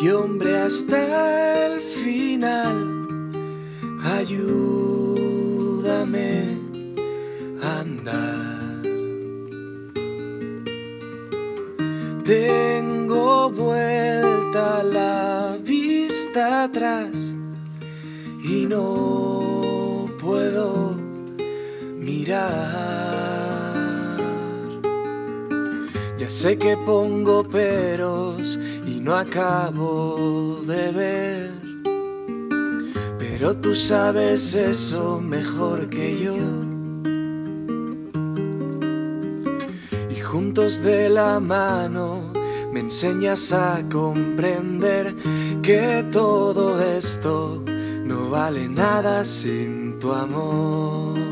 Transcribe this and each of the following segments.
y hombre hasta el final. Ayúdame a andar. Tengo vuelta la vista atrás y no puedo mirar. Ya sé que pongo peros y no acabo de ver, pero tú sabes eso mejor que yo. Y juntos de la mano me enseñas a comprender que todo esto no vale nada sin tu amor.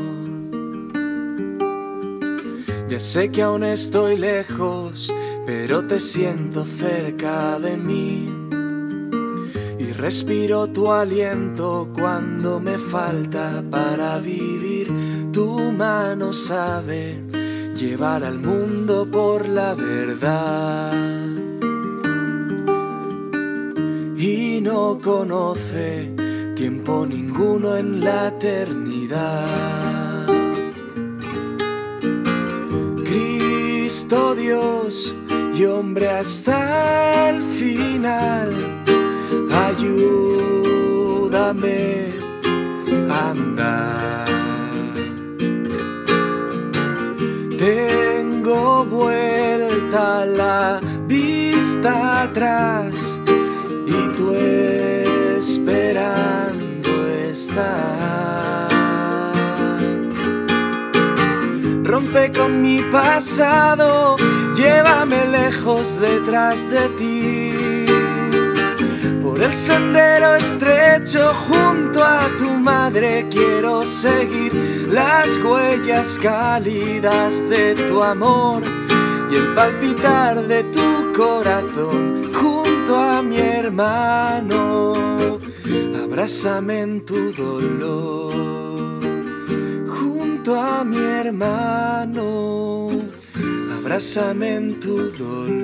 Ya sé que aún estoy lejos, pero te siento cerca de mí. Y respiro tu aliento cuando me falta para vivir. Tu mano sabe llevar al mundo por la verdad. Y no conoce tiempo ninguno en la eternidad. Dios y hombre hasta el final, ayúdame a andar. Tengo vuelta la vista atrás Rompe con mi pasado, llévame lejos detrás de ti. Por el sendero estrecho junto a tu madre quiero seguir las huellas cálidas de tu amor y el palpitar de tu corazón junto a mi hermano. Abrázame en tu dolor mi hermano. Abrázame en tu dolor.